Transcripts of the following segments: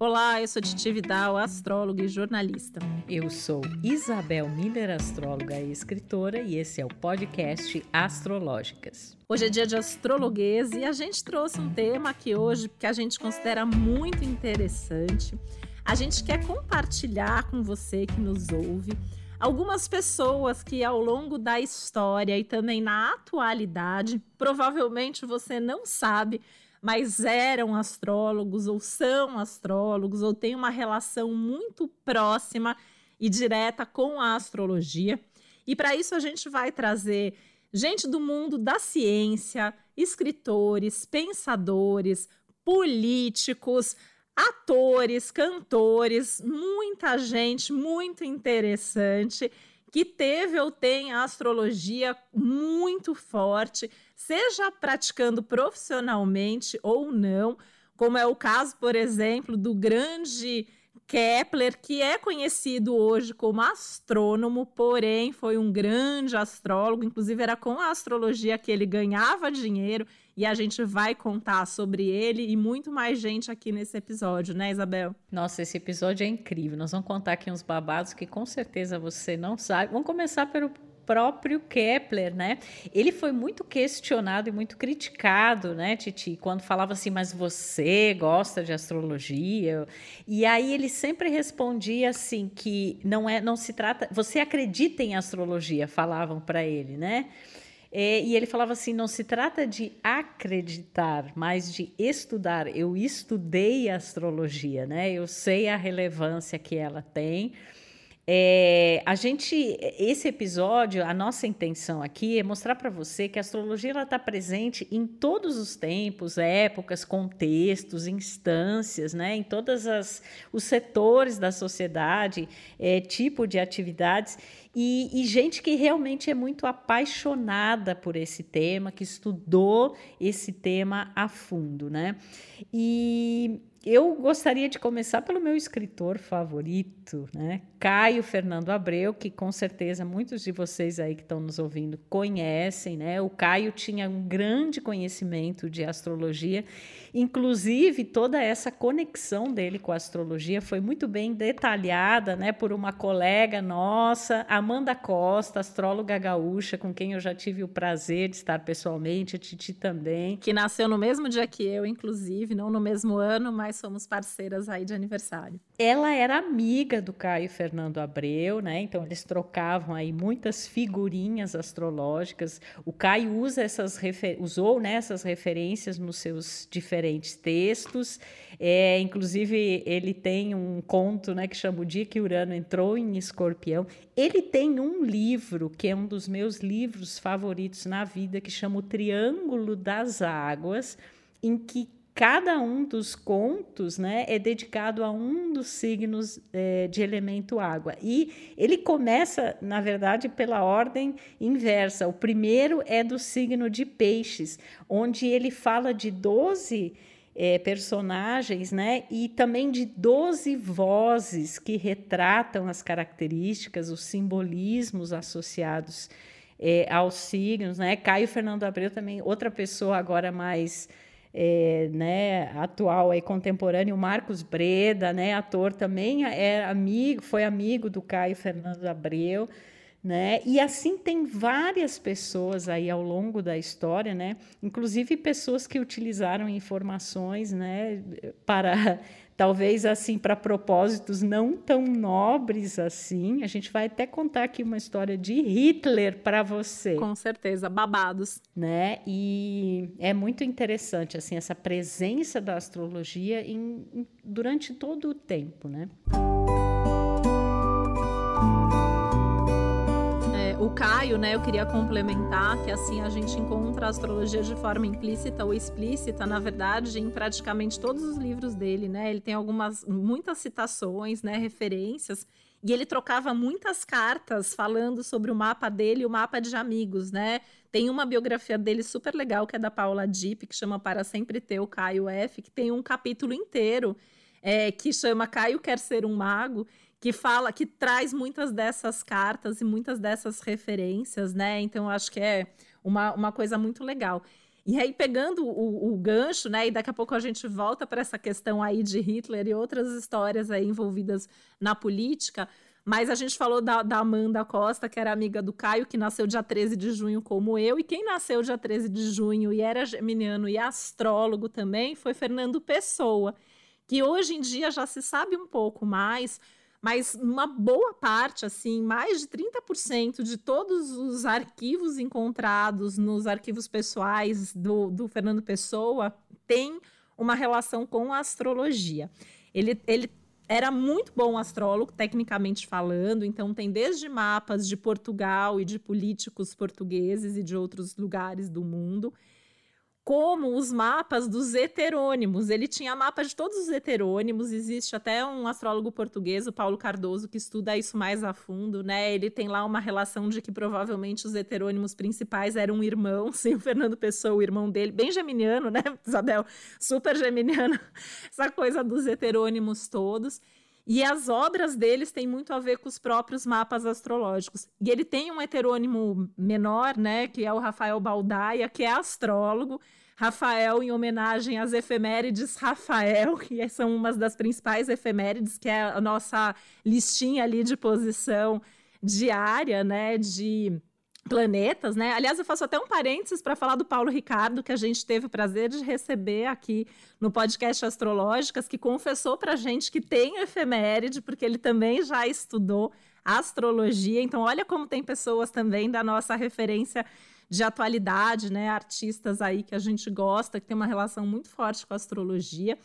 Olá, eu sou Titi Vidal, astróloga e jornalista. Eu sou Isabel Miller, astróloga e escritora, e esse é o podcast Astrológicas. Hoje é dia de astrologuês e a gente trouxe um tema aqui hoje que a gente considera muito interessante. A gente quer compartilhar com você que nos ouve algumas pessoas que ao longo da história e também na atualidade, provavelmente você não sabe, mas eram astrólogos ou são astrólogos ou têm uma relação muito próxima e direta com a astrologia. E para isso a gente vai trazer gente do mundo da ciência, escritores, pensadores, políticos, atores, cantores, muita gente muito interessante que teve ou tem a astrologia muito forte, seja praticando profissionalmente ou não, como é o caso, por exemplo, do grande Kepler, que é conhecido hoje como astrônomo, porém foi um grande astrólogo, inclusive era com a astrologia que ele ganhava dinheiro, e a gente vai contar sobre ele e muito mais gente aqui nesse episódio, né, Isabel? Nossa, esse episódio é incrível. Nós vamos contar aqui uns babados que com certeza você não sabe. Vamos começar pelo próprio Kepler, né? Ele foi muito questionado e muito criticado, né, Titi, quando falava assim, mas você gosta de astrologia? E aí ele sempre respondia assim que não é, não se trata, você acredita em astrologia? Falavam para ele, né? É, e ele falava assim: não se trata de acreditar, mas de estudar. Eu estudei astrologia, né? Eu sei a relevância que ela tem. É, a gente, esse episódio, a nossa intenção aqui é mostrar para você que a astrologia está presente em todos os tempos, épocas, contextos, instâncias, né? em todos os setores da sociedade, é, tipo de atividades, e, e gente que realmente é muito apaixonada por esse tema, que estudou esse tema a fundo. Né? E eu gostaria de começar pelo meu escritor favorito, né? Caio Fernando Abreu, que com certeza muitos de vocês aí que estão nos ouvindo conhecem, né? O Caio tinha um grande conhecimento de astrologia, inclusive toda essa conexão dele com a astrologia foi muito bem detalhada, né, por uma colega nossa, Amanda Costa, astróloga gaúcha, com quem eu já tive o prazer de estar pessoalmente, a Titi também, que nasceu no mesmo dia que eu, inclusive, não no mesmo ano, mas somos parceiras aí de aniversário. Ela era amiga do Caio Fernando Abreu, né? Então eles trocavam aí muitas figurinhas astrológicas. O Caio usa essas usou né, essas referências nos seus diferentes textos. É, inclusive ele tem um conto, né, que chama o dia que Urano entrou em Escorpião. Ele tem um livro que é um dos meus livros favoritos na vida, que chama o Triângulo das Águas, em que cada um dos contos né, é dedicado a um dos signos é, de elemento água. E ele começa, na verdade, pela ordem inversa. O primeiro é do signo de peixes, onde ele fala de 12 é, personagens, né? E também de 12 vozes que retratam as características, os simbolismos associados é, aos signos, né? Caio Fernando Abreu também, outra pessoa agora mais é, né, atual e contemporâneo, Marcos Breda, né, ator também é amigo, foi amigo do Caio Fernando Abreu, né? E assim tem várias pessoas aí ao longo da história, né? Inclusive pessoas que utilizaram informações, né, para talvez assim para propósitos não tão nobres assim. A gente vai até contar aqui uma história de Hitler para você. Com certeza, babados, né? E é muito interessante assim essa presença da astrologia em, em, durante todo o tempo, né? O Caio, né, eu queria complementar que assim a gente encontra a astrologia de forma implícita ou explícita, na verdade, em praticamente todos os livros dele, né? Ele tem algumas muitas citações, né, referências, e ele trocava muitas cartas falando sobre o mapa dele e o mapa de amigos, né? Tem uma biografia dele super legal que é da Paula Dipp, que chama Para Sempre Ter o Caio F, que tem um capítulo inteiro é, que chama Caio Quer Ser um Mago, que fala, que traz muitas dessas cartas e muitas dessas referências, né? Então, acho que é uma, uma coisa muito legal. E aí, pegando o, o, gancho, né? E daqui a pouco a gente volta para essa questão aí de Hitler e outras histórias aí envolvidas na política. Mas a gente falou da, da, Amanda Costa, que era amiga do Caio, que nasceu dia 13 de junho, como eu. E quem nasceu dia 13 de junho e era geminiano e astrólogo também foi Fernando Pessoa, que hoje em dia já se sabe um pouco mais mas uma boa parte, assim, mais de 30% de todos os arquivos encontrados nos arquivos pessoais do, do Fernando Pessoa tem uma relação com a astrologia. Ele, ele era muito bom astrólogo, tecnicamente falando, então tem desde mapas de Portugal e de políticos portugueses e de outros lugares do mundo como os mapas dos heterônimos. Ele tinha mapa de todos os heterônimos. Existe até um astrólogo português, o Paulo Cardoso, que estuda isso mais a fundo, né? Ele tem lá uma relação de que provavelmente os heterônimos principais eram irmãos, e o Fernando Pessoa, o irmão dele, bem geminiano, né, Isabel? Super geminiano, essa coisa dos heterônimos todos. E as obras deles têm muito a ver com os próprios mapas astrológicos. E ele tem um heterônimo menor, né, que é o Rafael Baldaia, que é astrólogo. Rafael, em homenagem às efemérides Rafael, que são umas das principais efemérides, que é a nossa listinha ali de posição diária, né, de planetas, né? Aliás, eu faço até um parênteses para falar do Paulo Ricardo, que a gente teve o prazer de receber aqui no podcast Astrológicas, que confessou para a gente que tem efeméride, porque ele também já estudou astrologia. Então, olha como tem pessoas também da nossa referência de atualidade, né? Artistas aí que a gente gosta, que tem uma relação muito forte com a astrologia.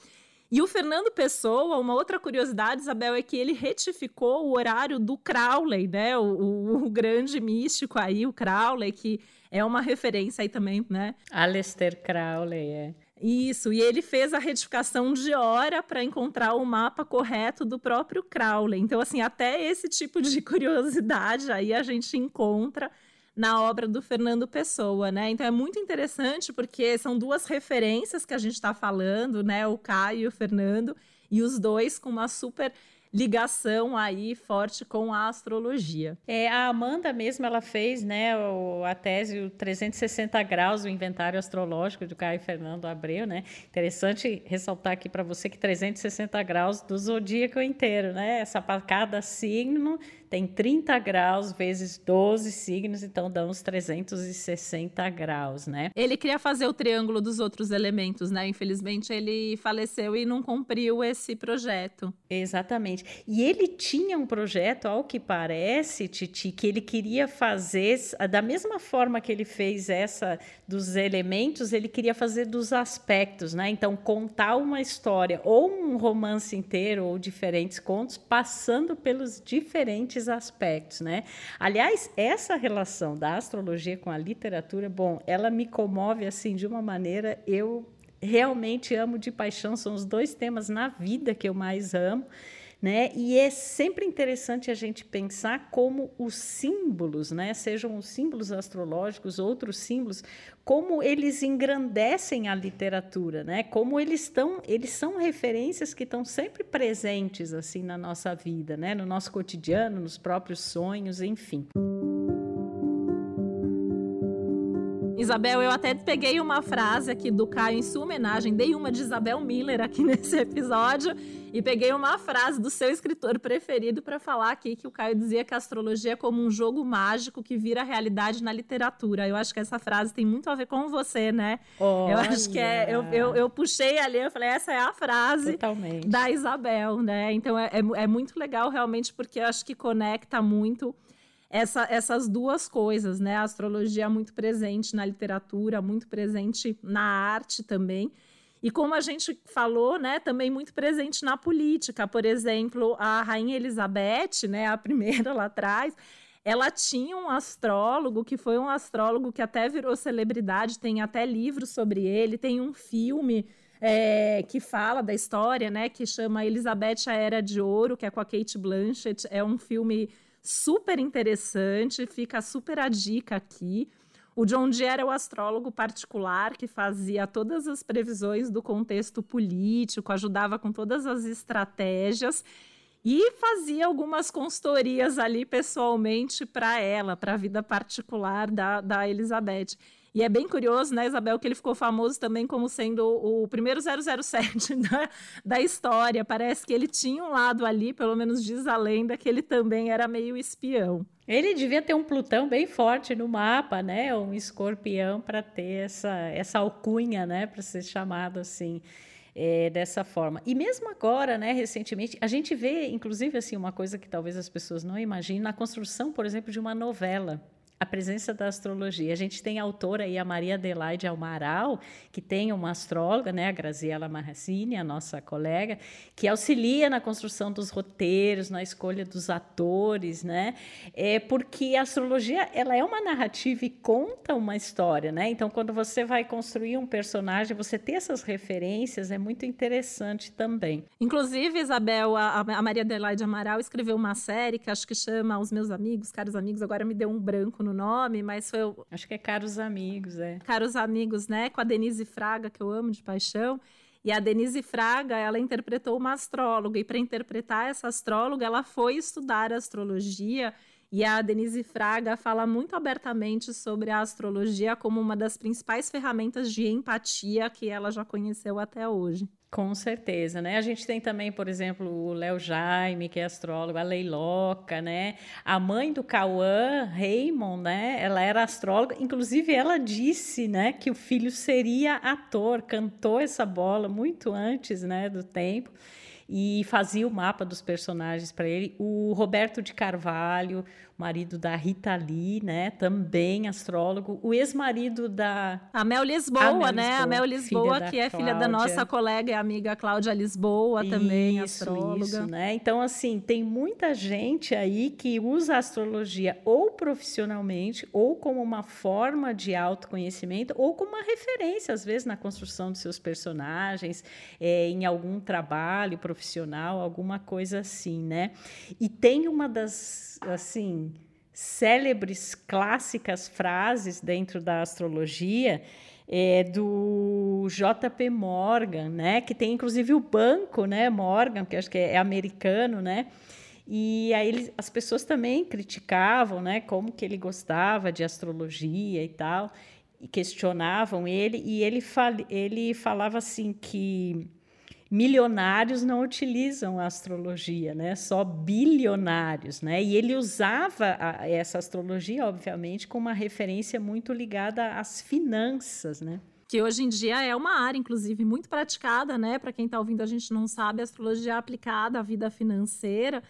E o Fernando Pessoa, uma outra curiosidade, Isabel, é que ele retificou o horário do Crowley, né? O, o, o grande místico aí, o Crowley, que é uma referência aí também, né? Aleister Crowley, é. Isso, e ele fez a retificação de hora para encontrar o mapa correto do próprio Crowley. Então, assim, até esse tipo de curiosidade aí a gente encontra na obra do Fernando Pessoa, né? Então é muito interessante porque são duas referências que a gente está falando, né? O Caio e o Fernando, e os dois com uma super ligação aí forte com a astrologia. É, a Amanda mesmo, ela fez, né, o, a tese o 360 graus do inventário astrológico do Caio Fernando Abreu, né? Interessante ressaltar aqui para você que 360 graus do zodíaco inteiro, né? Essa cada signo tem 30 graus vezes 12 signos, então dá uns 360 graus, né? Ele queria fazer o triângulo dos outros elementos, né? Infelizmente ele faleceu e não cumpriu esse projeto. Exatamente. E ele tinha um projeto, ao que parece, Titi, que ele queria fazer da mesma forma que ele fez essa dos elementos, ele queria fazer dos aspectos, né? Então contar uma história ou um romance inteiro ou diferentes contos passando pelos diferentes esses aspectos, né? Aliás, essa relação da astrologia com a literatura, bom, ela me comove assim de uma maneira eu realmente amo de paixão, são os dois temas na vida que eu mais amo. Né? E é sempre interessante a gente pensar como os símbolos, né, sejam os símbolos astrológicos, outros símbolos, como eles engrandecem a literatura, né? Como eles estão, eles são referências que estão sempre presentes assim na nossa vida, né? No nosso cotidiano, nos próprios sonhos, enfim. Isabel, eu até peguei uma frase aqui do Caio em sua homenagem, dei uma de Isabel Miller aqui nesse episódio e peguei uma frase do seu escritor preferido para falar aqui que o Caio dizia que a astrologia é como um jogo mágico que vira realidade na literatura. Eu acho que essa frase tem muito a ver com você, né? Olha. Eu acho que é. Eu, eu, eu, puxei ali, eu falei, essa é a frase Totalmente. da Isabel, né? Então é, é, é muito legal realmente porque eu acho que conecta muito essa, essas duas coisas, né? A astrologia muito presente na literatura, muito presente na arte também. E como a gente falou, né, também muito presente na política. Por exemplo, a Rainha Elizabeth, né, a primeira lá atrás, ela tinha um astrólogo que foi um astrólogo que até virou celebridade, tem até livros sobre ele, tem um filme é, que fala da história, né, que chama Elizabeth a Era de Ouro, que é com a Kate Blanchett, é um filme super interessante, fica super a dica aqui. O John Dee era o astrólogo particular que fazia todas as previsões do contexto político, ajudava com todas as estratégias e fazia algumas consultorias ali pessoalmente para ela, para a vida particular da, da Elizabeth. E é bem curioso, né, Isabel, que ele ficou famoso também como sendo o primeiro 007 da, da história. Parece que ele tinha um lado ali, pelo menos diz a lenda, que ele também era meio espião. Ele devia ter um Plutão bem forte no mapa, né? Um escorpião para ter essa, essa alcunha, né? Para ser chamado assim. É, dessa forma. E mesmo agora, né, recentemente, a gente vê, inclusive, assim, uma coisa que talvez as pessoas não imaginem, na construção, por exemplo, de uma novela a presença da astrologia. A gente tem a autora aí, a Maria Adelaide Almaral, que tem uma astróloga, né, a Graziela Marrassini, a nossa colega, que auxilia na construção dos roteiros, na escolha dos atores, né? É porque a astrologia, ela é uma narrativa e conta uma história, né? Então, quando você vai construir um personagem, você ter essas referências é muito interessante também. Inclusive, Isabel, a, a Maria Adelaide Amaral escreveu uma série que acho que chama Os Meus Amigos, Caros Amigos, agora me deu um branco no nome, mas foi. O... Acho que é Caros Amigos, é. Caros Amigos, né? Com a Denise Fraga, que eu amo de paixão. E a Denise Fraga, ela interpretou uma astróloga, e para interpretar essa astróloga, ela foi estudar astrologia. E a Denise Fraga fala muito abertamente sobre a astrologia como uma das principais ferramentas de empatia que ela já conheceu até hoje. Com certeza, né? A gente tem também, por exemplo, o Léo Jaime, que é astrólogo, a Leiloca, né? A mãe do Cauã, Raymond, né? Ela era astróloga, inclusive ela disse, né, que o filho seria ator, cantou essa bola muito antes, né, do tempo e fazia o mapa dos personagens para ele. O Roberto de Carvalho, marido da Rita Lee, né? Também astrólogo. O ex-marido da. A Mel Lisboa, a Mel né? Lisboa, a Mel Lisboa, que é filha da nossa colega e amiga Cláudia Lisboa, também isso, astróloga. Isso, né? Então, assim, tem muita gente aí que usa a astrologia ou profissionalmente, ou como uma forma de autoconhecimento, ou como uma referência, às vezes, na construção dos seus personagens, é, em algum trabalho profissional, alguma coisa assim, né? E tem uma das, assim, célebres, clássicas frases dentro da astrologia é, do JP Morgan, né? Que tem inclusive o banco, né? Morgan, que acho que é, americano, né? E aí ele, as pessoas também criticavam, né? Como que ele gostava de astrologia e tal, e questionavam ele. E ele, fal, ele falava assim que milionários não utilizam a astrologia, né? Só bilionários, né? E ele usava a, essa astrologia, obviamente, com uma referência muito ligada às finanças, né? que hoje em dia é uma área, inclusive, muito praticada, né? Para quem está ouvindo, a gente não sabe, a astrologia é aplicada à vida financeira.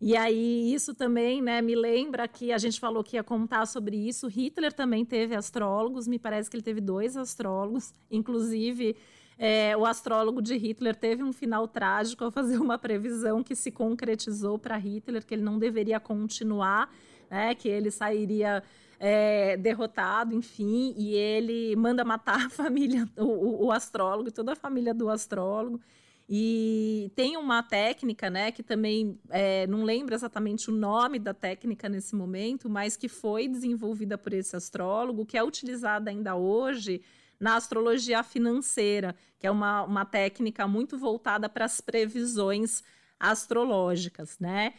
E aí, isso também né, me lembra que a gente falou que ia contar sobre isso. Hitler também teve astrólogos, me parece que ele teve dois astrólogos, inclusive é, o astrólogo de Hitler teve um final trágico ao fazer uma previsão que se concretizou para Hitler, que ele não deveria continuar, né, que ele sairia é, derrotado, enfim, e ele manda matar a família, o, o astrólogo, toda a família do astrólogo. E tem uma técnica, né, que também é, não lembro exatamente o nome da técnica nesse momento, mas que foi desenvolvida por esse astrólogo, que é utilizada ainda hoje na astrologia financeira, que é uma, uma técnica muito voltada para as previsões astrológicas, né?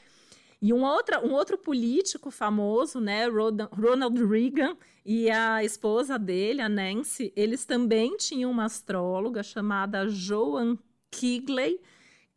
E um, outra, um outro político famoso, né, Ronald Reagan, e a esposa dele, a Nancy, eles também tinham uma astróloga chamada Joan Kigley,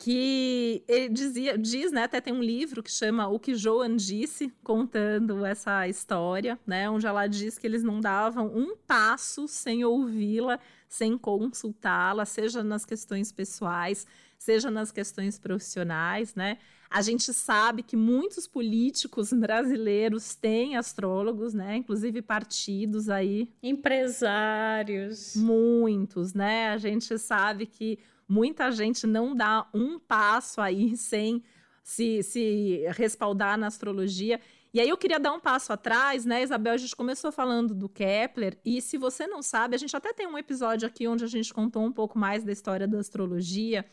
que ele dizia, diz, né, até tem um livro que chama O que Joan disse, contando essa história, né, onde ela diz que eles não davam um passo sem ouvi-la, sem consultá-la, seja nas questões pessoais, seja nas questões profissionais, né? A gente sabe que muitos políticos brasileiros têm astrólogos, né? Inclusive partidos aí. Empresários. Muitos, né? A gente sabe que muita gente não dá um passo aí sem se, se respaldar na astrologia. E aí eu queria dar um passo atrás, né, Isabel? A gente começou falando do Kepler, e se você não sabe, a gente até tem um episódio aqui onde a gente contou um pouco mais da história da astrologia.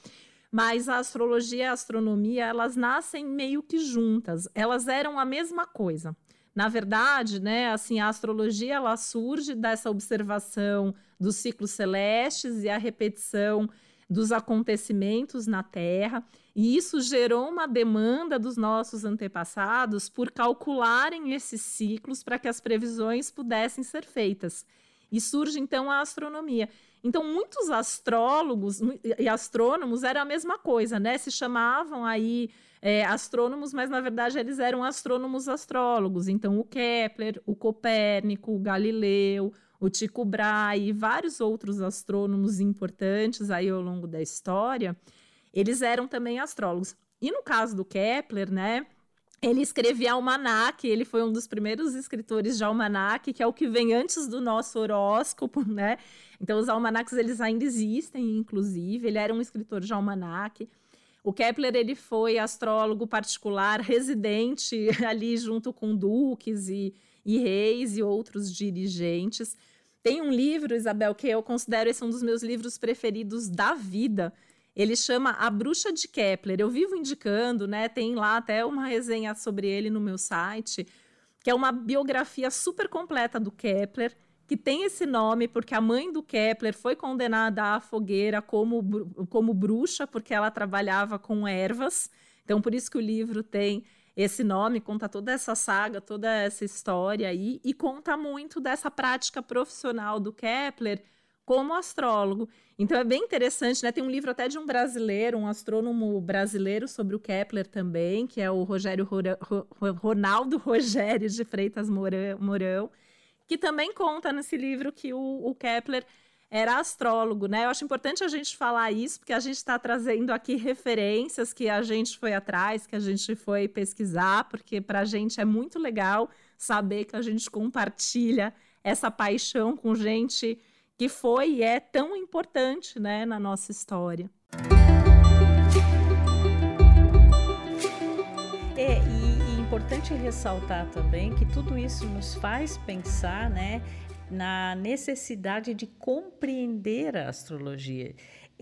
Mas a astrologia e a astronomia, elas nascem meio que juntas. Elas eram a mesma coisa. Na verdade, né, assim, a astrologia ela surge dessa observação dos ciclos celestes e a repetição dos acontecimentos na Terra, e isso gerou uma demanda dos nossos antepassados por calcularem esses ciclos para que as previsões pudessem ser feitas. E surge então a astronomia. Então, muitos astrólogos e astrônomos eram a mesma coisa, né? Se chamavam aí é, astrônomos, mas na verdade eles eram astrônomos astrólogos. Então, o Kepler, o Copérnico, o Galileu, o Tycho Brahe e vários outros astrônomos importantes aí ao longo da história, eles eram também astrólogos. E no caso do Kepler, né? Ele escrevia almanac, ele foi um dos primeiros escritores de almanac, que é o que vem antes do nosso horóscopo, né? Então os almanacs eles ainda existem, inclusive, ele era um escritor de almanac. O Kepler ele foi astrólogo particular, residente ali junto com duques e, e reis e outros dirigentes. Tem um livro, Isabel, que eu considero esse um dos meus livros preferidos da vida, ele chama A Bruxa de Kepler. Eu vivo indicando, né? Tem lá até uma resenha sobre ele no meu site, que é uma biografia super completa do Kepler, que tem esse nome porque a mãe do Kepler foi condenada à fogueira como, como bruxa, porque ela trabalhava com ervas. Então, por isso que o livro tem esse nome, conta toda essa saga, toda essa história aí, e conta muito dessa prática profissional do Kepler como astrólogo. Então é bem interessante, né? Tem um livro até de um brasileiro, um astrônomo brasileiro sobre o Kepler também, que é o Rogério Ronaldo Rogério de Freitas Mourão, que também conta nesse livro que o, o Kepler era astrólogo, né? Eu acho importante a gente falar isso, porque a gente está trazendo aqui referências que a gente foi atrás, que a gente foi pesquisar, porque para a gente é muito legal saber que a gente compartilha essa paixão com gente que foi e é tão importante né, na nossa história. É, e, e importante ressaltar também que tudo isso nos faz pensar né, na necessidade de compreender a astrologia.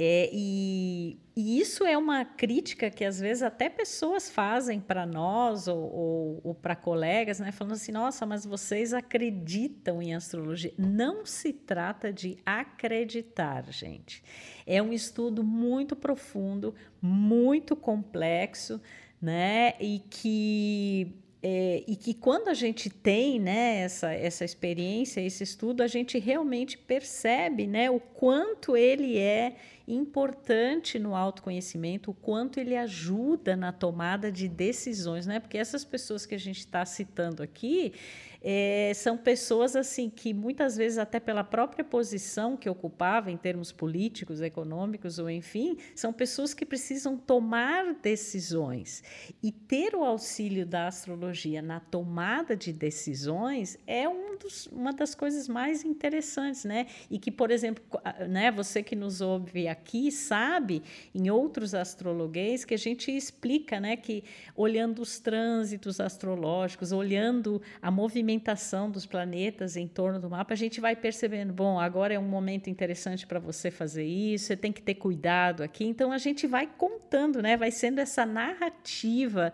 É, e, e, isso é uma crítica que às vezes até pessoas fazem para nós ou, ou, ou para colegas, né? Falando assim, nossa, mas vocês acreditam em astrologia. Não se trata de acreditar, gente. É um estudo muito profundo, muito complexo, né? E que é, e que quando a gente tem né, essa, essa experiência, esse estudo, a gente realmente percebe né, o quanto ele é importante no autoconhecimento, o quanto ele ajuda na tomada de decisões, né? Porque essas pessoas que a gente está citando aqui, é, são pessoas assim que muitas vezes até pela própria posição que ocupava em termos políticos, econômicos ou enfim, são pessoas que precisam tomar decisões e ter o auxílio da astrologia na tomada de decisões é um dos, uma das coisas mais interessantes, né? E que, por exemplo, né, você que nos ouve aqui sabe em outros astrologuês que a gente explica, né, que olhando os trânsitos astrológicos, olhando a movimentação dos planetas em torno do mapa, a gente vai percebendo, bom, agora é um momento interessante para você fazer isso, você tem que ter cuidado aqui. Então a gente vai contando, né? Vai sendo essa narrativa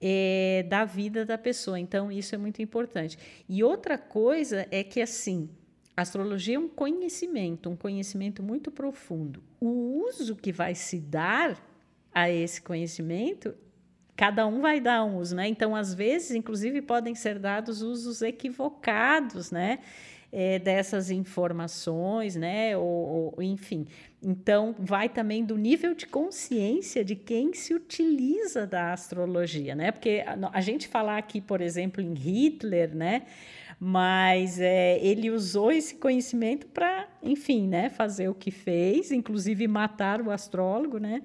é, da vida da pessoa. Então isso é muito importante. E outra coisa é que assim, astrologia é um conhecimento, um conhecimento muito profundo. O uso que vai se dar a esse conhecimento cada um vai dar um uso, né? Então, às vezes, inclusive, podem ser dados usos equivocados, né? É, dessas informações, né? Ou, ou, enfim. Então, vai também do nível de consciência de quem se utiliza da astrologia, né? Porque a, a gente falar aqui, por exemplo, em Hitler, né? Mas é, ele usou esse conhecimento para, enfim, né? Fazer o que fez, inclusive matar o astrólogo, né?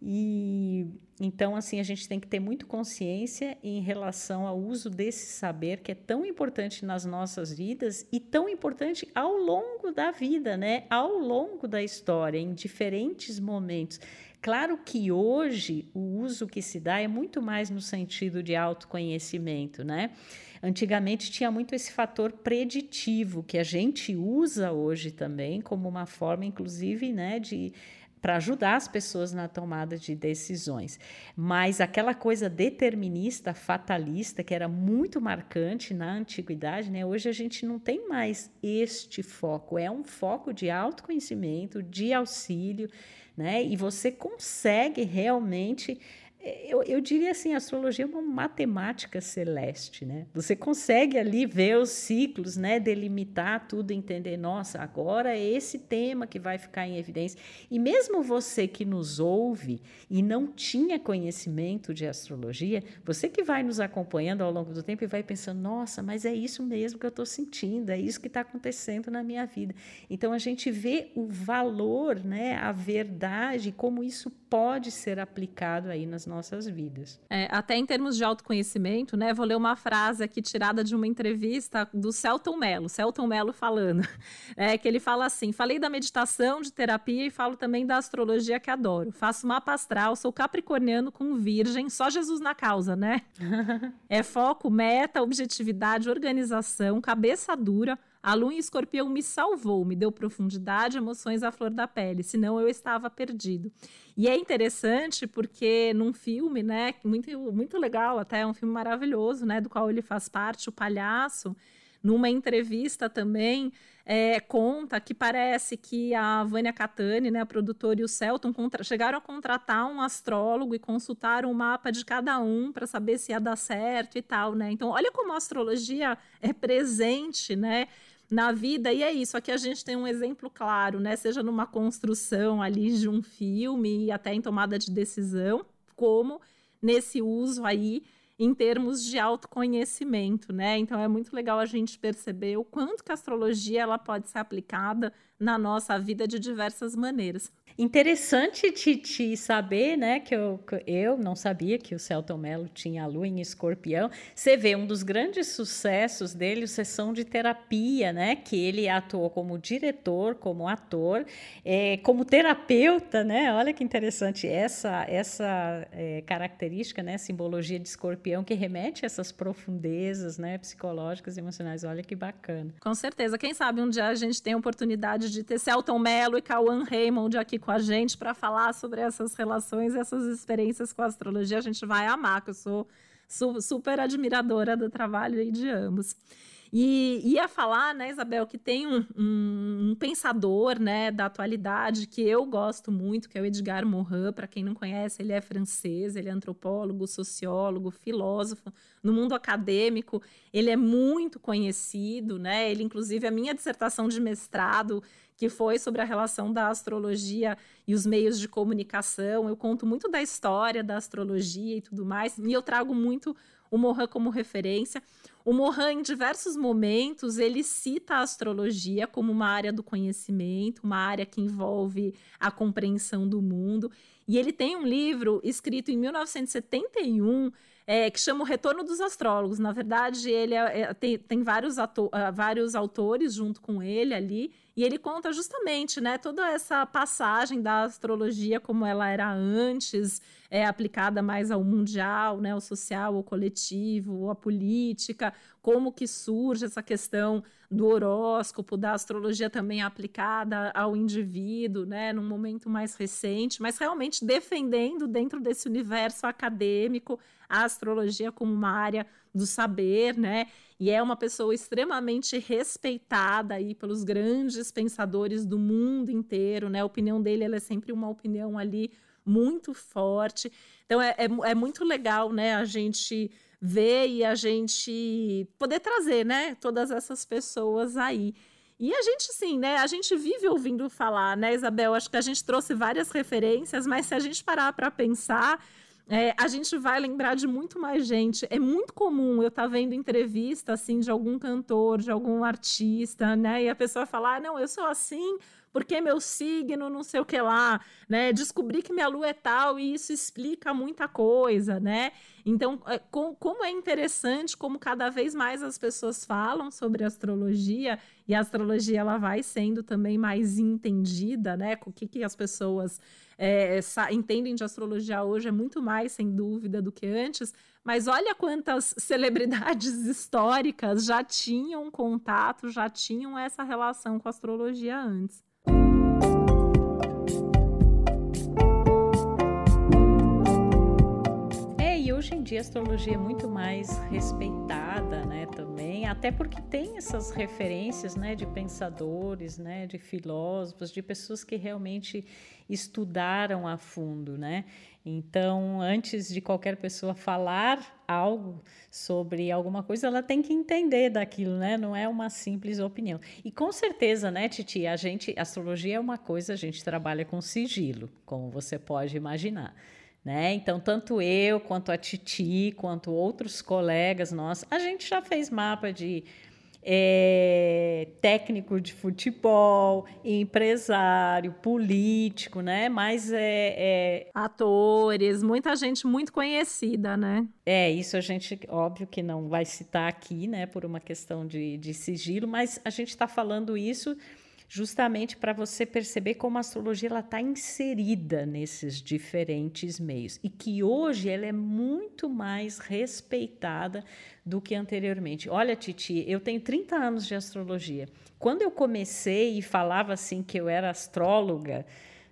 E então, assim, a gente tem que ter muito consciência em relação ao uso desse saber que é tão importante nas nossas vidas e tão importante ao longo da vida, né? Ao longo da história, em diferentes momentos. Claro que hoje o uso que se dá é muito mais no sentido de autoconhecimento, né? Antigamente tinha muito esse fator preditivo que a gente usa hoje também como uma forma, inclusive, né, de para ajudar as pessoas na tomada de decisões. Mas aquela coisa determinista, fatalista, que era muito marcante na antiguidade, né? hoje a gente não tem mais este foco. É um foco de autoconhecimento, de auxílio, né? e você consegue realmente eu, eu diria assim, a astrologia é uma matemática celeste, né? Você consegue ali ver os ciclos, né? Delimitar tudo, entender, nossa, agora é esse tema que vai ficar em evidência. E mesmo você que nos ouve e não tinha conhecimento de astrologia, você que vai nos acompanhando ao longo do tempo e vai pensando, nossa, mas é isso mesmo que eu estou sentindo, é isso que está acontecendo na minha vida. Então a gente vê o valor, né? A verdade, como isso pode ser aplicado aí nas nossas vidas. É, até em termos de autoconhecimento, né? Vou ler uma frase aqui tirada de uma entrevista do Celton Mello, Celton Mello falando, é, que ele fala assim: falei da meditação, de terapia e falo também da astrologia que adoro. Faço mapa astral, sou capricorniano com virgem, só Jesus na causa, né? é foco, meta, objetividade, organização, cabeça dura a lua em escorpião me salvou, me deu profundidade, emoções à flor da pele, senão eu estava perdido. E é interessante porque num filme, né, muito, muito legal, até é um filme maravilhoso, né, do qual ele faz parte, O Palhaço, numa entrevista também, é, conta que parece que a Vânia Catani, né, a produtora, e o Celton chegaram a contratar um astrólogo e consultaram o mapa de cada um para saber se ia dar certo e tal, né? Então, olha como a astrologia é presente, né? Na vida, e é isso. Aqui a gente tem um exemplo claro, né? Seja numa construção ali de um filme e até em tomada de decisão, como nesse uso aí em termos de autoconhecimento, né? Então é muito legal a gente perceber o quanto que a astrologia ela pode ser aplicada na nossa vida de diversas maneiras. Interessante te, te saber, né, que eu, que eu não sabia que o Celton Mello tinha a lua em escorpião. Você vê um dos grandes sucessos dele, o Sessão de Terapia, né, que ele atuou como diretor, como ator, é, como terapeuta, né, olha que interessante essa, essa é, característica, né, simbologia de escorpião que remete a essas profundezas, né, psicológicas e emocionais, olha que bacana. Com certeza, quem sabe um dia a gente tem a oportunidade de ter Celton Mello e Cauã Raymond aqui com a gente para falar sobre essas relações, essas experiências com a astrologia. A gente vai amar, que eu sou su super admiradora do trabalho de ambos. E ia falar, né, Isabel, que tem um, um, um, pensador, né, da atualidade que eu gosto muito, que é o Edgar Morin. Para quem não conhece, ele é francês, ele é antropólogo, sociólogo, filósofo. No mundo acadêmico, ele é muito conhecido, né? Ele, inclusive, a minha dissertação de mestrado que foi sobre a relação da astrologia e os meios de comunicação. Eu conto muito da história da astrologia e tudo mais, e eu trago muito o Mohan como referência. O Mohan, em diversos momentos, ele cita a astrologia como uma área do conhecimento, uma área que envolve a compreensão do mundo. E ele tem um livro escrito em 1971 é, que chama O Retorno dos Astrólogos. Na verdade, ele é, é, tem, tem vários, ato, uh, vários autores junto com ele ali, e ele conta justamente né, toda essa passagem da astrologia como ela era antes, é, aplicada mais ao mundial, né, ao social, ao coletivo, à política, como que surge essa questão do horóscopo, da astrologia também aplicada ao indivíduo, né, num momento mais recente, mas realmente defendendo dentro desse universo acadêmico a astrologia como uma área do saber, né? E é uma pessoa extremamente respeitada aí pelos grandes pensadores do mundo inteiro, né? A opinião dele é sempre uma opinião ali muito forte. Então é, é, é muito legal, né? A gente ver e a gente poder trazer, né? Todas essas pessoas aí. E a gente, sim, né? A gente vive ouvindo falar, né, Isabel? Acho que a gente trouxe várias referências, mas se a gente parar para pensar, é, a gente vai lembrar de muito mais gente. É muito comum eu estar tá vendo entrevista assim de algum cantor, de algum artista, né? E a pessoa falar: ah, não, eu sou assim porque meu signo, não sei o que lá, né? Descobri que minha lua é tal e isso explica muita coisa, né? Então, é, com, como é interessante como cada vez mais as pessoas falam sobre astrologia e a astrologia ela vai sendo também mais entendida, né? O que, que as pessoas é, entendem de astrologia hoje é muito mais, sem dúvida, do que antes. Mas olha quantas celebridades históricas já tinham contato, já tinham essa relação com a astrologia antes. Hoje em dia a astrologia é muito mais respeitada, né, também, até porque tem essas referências, né, de pensadores, né, de filósofos, de pessoas que realmente estudaram a fundo, né? Então, antes de qualquer pessoa falar algo sobre alguma coisa, ela tem que entender daquilo, né? Não é uma simples opinião. E com certeza, né, Titi, a gente, astrologia é uma coisa, a gente trabalha com sigilo, como você pode imaginar. Né? Então, tanto eu, quanto a Titi, quanto outros colegas nossos, a gente já fez mapa de é, técnico de futebol, empresário, político, né? Mas é, é, Atores, muita gente muito conhecida, né? É, isso a gente, óbvio que não vai citar aqui, né? Por uma questão de, de sigilo, mas a gente está falando isso justamente para você perceber como a astrologia está inserida nesses diferentes meios e que hoje ela é muito mais respeitada do que anteriormente. Olha, Titi, eu tenho 30 anos de astrologia. Quando eu comecei e falava assim que eu era astróloga,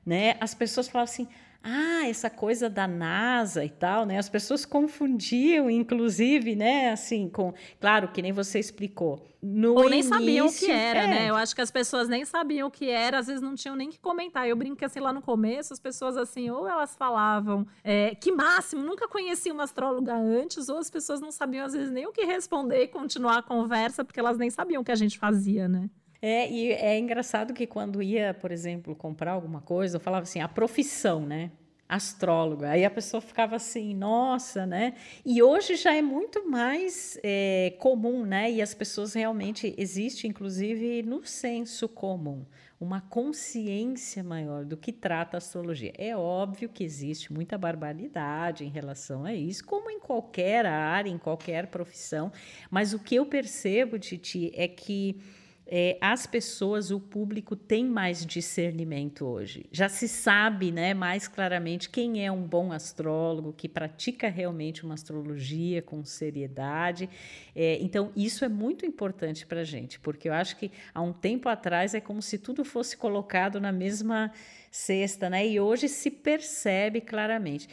né, as pessoas falavam assim: ah, essa coisa da NASA e tal, né? As pessoas confundiam, inclusive, né? Assim, com. Claro, que nem você explicou. No Ou nem início, sabiam o que era, é. né? Eu acho que as pessoas nem sabiam o que era, às vezes não tinham nem que comentar. Eu brinco assim, lá no começo, as pessoas assim, ou elas falavam é, que máximo, nunca conheci uma astróloga antes, ou as pessoas não sabiam, às vezes, nem o que responder e continuar a conversa, porque elas nem sabiam o que a gente fazia, né? É, e é engraçado que quando ia, por exemplo, comprar alguma coisa, eu falava assim, a profissão, né? Astróloga. Aí a pessoa ficava assim, nossa, né? E hoje já é muito mais é, comum, né? E as pessoas realmente existe, inclusive, no senso comum, uma consciência maior do que trata a astrologia. É óbvio que existe muita barbaridade em relação a isso, como em qualquer área, em qualquer profissão. Mas o que eu percebo, Titi, é que é, as pessoas, o público tem mais discernimento hoje. Já se sabe né, mais claramente quem é um bom astrólogo, que pratica realmente uma astrologia com seriedade. É, então, isso é muito importante para a gente, porque eu acho que há um tempo atrás é como se tudo fosse colocado na mesma cesta, né? E hoje se percebe claramente.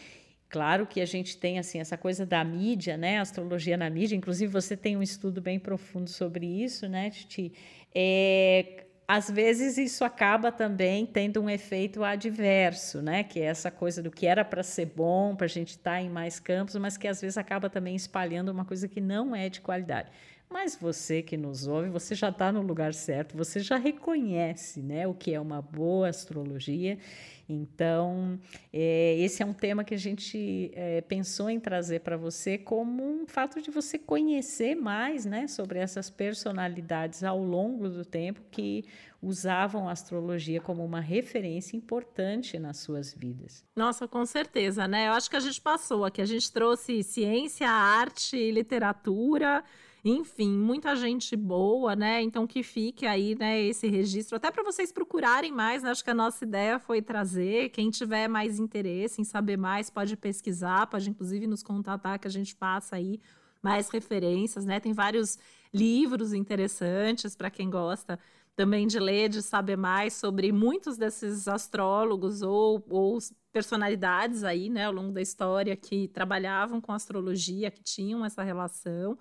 Claro que a gente tem assim essa coisa da mídia, né? Astrologia na mídia. Inclusive você tem um estudo bem profundo sobre isso, né, Titi? É, às vezes isso acaba também tendo um efeito adverso, né? Que é essa coisa do que era para ser bom, para a gente estar tá em mais campos, mas que às vezes acaba também espalhando uma coisa que não é de qualidade. Mas você que nos ouve, você já está no lugar certo, você já reconhece né, o que é uma boa astrologia. Então, é, esse é um tema que a gente é, pensou em trazer para você como um fato de você conhecer mais né, sobre essas personalidades ao longo do tempo que usavam a astrologia como uma referência importante nas suas vidas. Nossa, com certeza, né? Eu acho que a gente passou aqui, a gente trouxe ciência, arte, literatura enfim, muita gente boa, né? Então que fique aí, né, esse registro, até para vocês procurarem mais, né? Acho que a nossa ideia foi trazer. Quem tiver mais interesse em saber mais, pode pesquisar, pode inclusive nos contatar que a gente passa aí mais referências, né? Tem vários livros interessantes para quem gosta também de ler, de saber mais sobre muitos desses astrólogos ou, ou personalidades aí, né, ao longo da história que trabalhavam com astrologia, que tinham essa relação.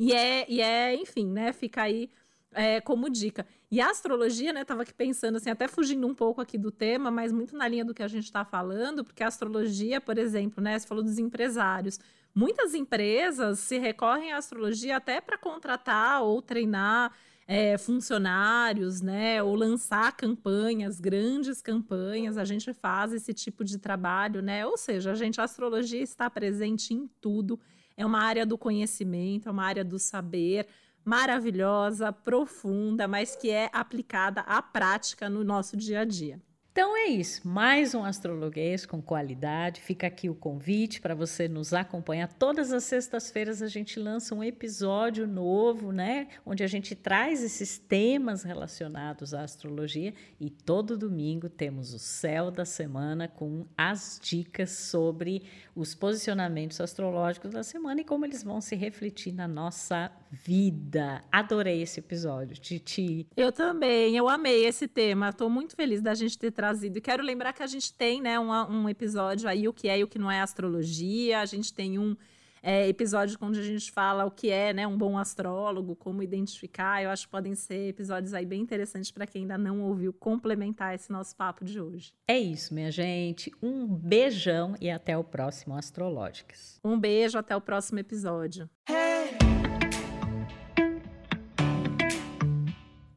E é, e é enfim, né? Fica aí é, como dica. E a astrologia, né? Tava aqui pensando, assim, até fugindo um pouco aqui do tema, mas muito na linha do que a gente está falando, porque a astrologia, por exemplo, né? Você falou dos empresários. Muitas empresas se recorrem à astrologia até para contratar ou treinar é, funcionários, né? Ou lançar campanhas, grandes campanhas. A gente faz esse tipo de trabalho, né? Ou seja, a gente, a astrologia está presente em tudo é uma área do conhecimento, é uma área do saber maravilhosa, profunda, mas que é aplicada à prática no nosso dia a dia. Então é isso, mais um astrologuês com qualidade. Fica aqui o convite para você nos acompanhar. Todas as sextas-feiras a gente lança um episódio novo, né? Onde a gente traz esses temas relacionados à astrologia e todo domingo temos o céu da semana com as dicas sobre os posicionamentos astrológicos da semana e como eles vão se refletir na nossa vida. Adorei esse episódio, Titi. Eu também, eu amei esse tema. Estou muito feliz da gente ter trazido. E quero lembrar que a gente tem, né, um, um episódio aí, o que é e o que não é astrologia. A gente tem um é, episódio onde a gente fala o que é né, um bom astrólogo, como identificar. Eu acho que podem ser episódios aí bem interessantes para quem ainda não ouviu complementar esse nosso papo de hoje. É isso, minha gente. Um beijão e até o próximo Astrológicas. Um beijo, até o próximo episódio.